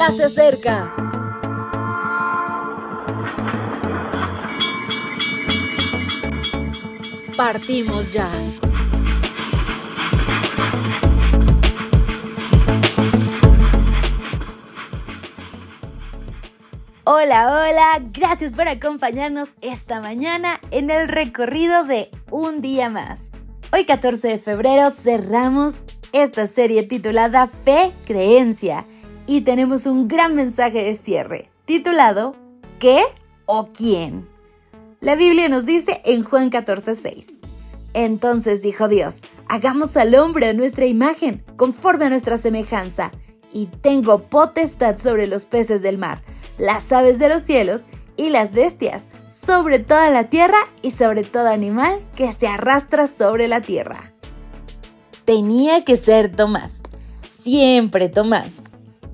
ya se acerca. Partimos ya. Hola, hola, gracias por acompañarnos esta mañana en el recorrido de Un día más. Hoy 14 de febrero cerramos esta serie titulada Fe, Creencia y tenemos un gran mensaje de cierre titulado ¿Qué o quién? La Biblia nos dice en Juan 14:6. Entonces dijo Dios, hagamos al hombre a nuestra imagen, conforme a nuestra semejanza, y tengo potestad sobre los peces del mar, las aves de los cielos y las bestias, sobre toda la tierra y sobre todo animal que se arrastra sobre la tierra. Tenía que ser Tomás, siempre Tomás,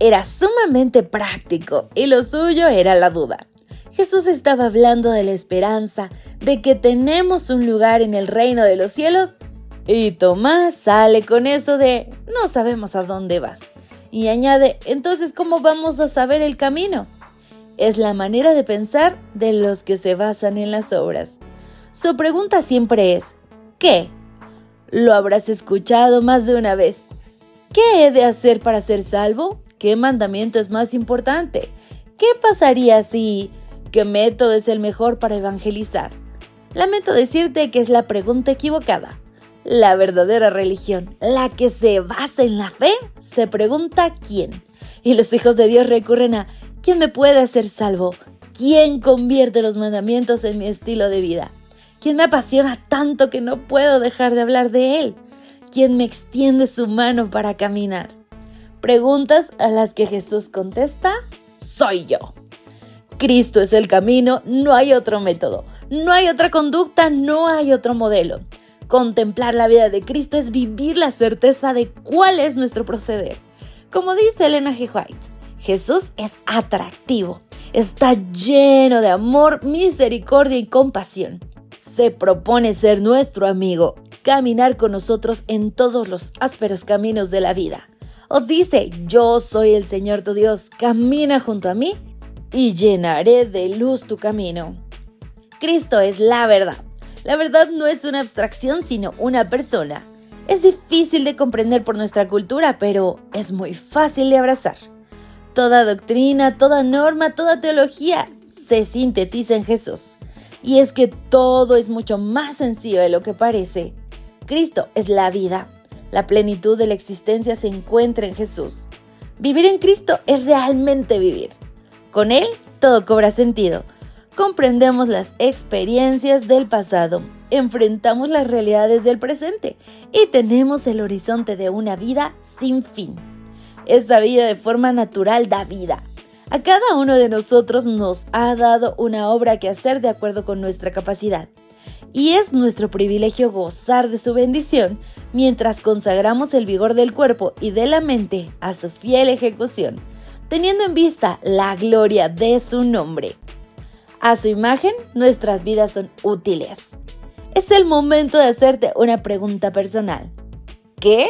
era sumamente práctico y lo suyo era la duda. Jesús estaba hablando de la esperanza, de que tenemos un lugar en el reino de los cielos, y Tomás sale con eso de no sabemos a dónde vas. Y añade, entonces, ¿cómo vamos a saber el camino? Es la manera de pensar de los que se basan en las obras. Su pregunta siempre es, ¿qué? Lo habrás escuchado más de una vez. ¿Qué he de hacer para ser salvo? ¿Qué mandamiento es más importante? ¿Qué pasaría si... ¿Qué método es el mejor para evangelizar? Lamento decirte que es la pregunta equivocada. La verdadera religión, la que se basa en la fe, se pregunta quién. Y los hijos de Dios recurren a ¿quién me puede hacer salvo? ¿Quién convierte los mandamientos en mi estilo de vida? ¿Quién me apasiona tanto que no puedo dejar de hablar de él? ¿Quién me extiende su mano para caminar? Preguntas a las que Jesús contesta, soy yo. Cristo es el camino, no hay otro método, no hay otra conducta, no hay otro modelo. Contemplar la vida de Cristo es vivir la certeza de cuál es nuestro proceder. Como dice Elena G. White, Jesús es atractivo, está lleno de amor, misericordia y compasión. Se propone ser nuestro amigo, caminar con nosotros en todos los ásperos caminos de la vida os dice, yo soy el Señor tu Dios, camina junto a mí y llenaré de luz tu camino. Cristo es la verdad. La verdad no es una abstracción, sino una persona. Es difícil de comprender por nuestra cultura, pero es muy fácil de abrazar. Toda doctrina, toda norma, toda teología se sintetiza en Jesús. Y es que todo es mucho más sencillo de lo que parece. Cristo es la vida, la plenitud de la existencia se encuentra en Jesús. Vivir en Cristo es realmente vivir. Con Él todo cobra sentido. Comprendemos las experiencias del pasado, enfrentamos las realidades del presente y tenemos el horizonte de una vida sin fin. Esa vida de forma natural da vida. A cada uno de nosotros nos ha dado una obra que hacer de acuerdo con nuestra capacidad y es nuestro privilegio gozar de su bendición mientras consagramos el vigor del cuerpo y de la mente a su fiel ejecución, teniendo en vista la gloria de su nombre. A su imagen, nuestras vidas son útiles. Es el momento de hacerte una pregunta personal. ¿Qué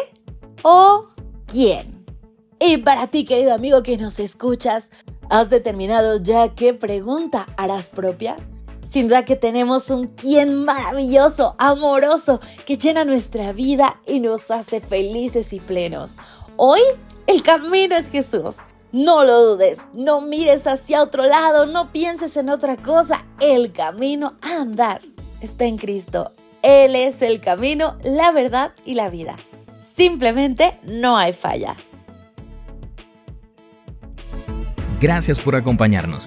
o quién? Y para ti, querido amigo que nos escuchas, ¿has determinado ya qué pregunta harás propia? Sin duda que tenemos un quien maravilloso, amoroso, que llena nuestra vida y nos hace felices y plenos. Hoy el camino es Jesús. No lo dudes, no mires hacia otro lado, no pienses en otra cosa. El camino a andar está en Cristo. Él es el camino, la verdad y la vida. Simplemente no hay falla. Gracias por acompañarnos.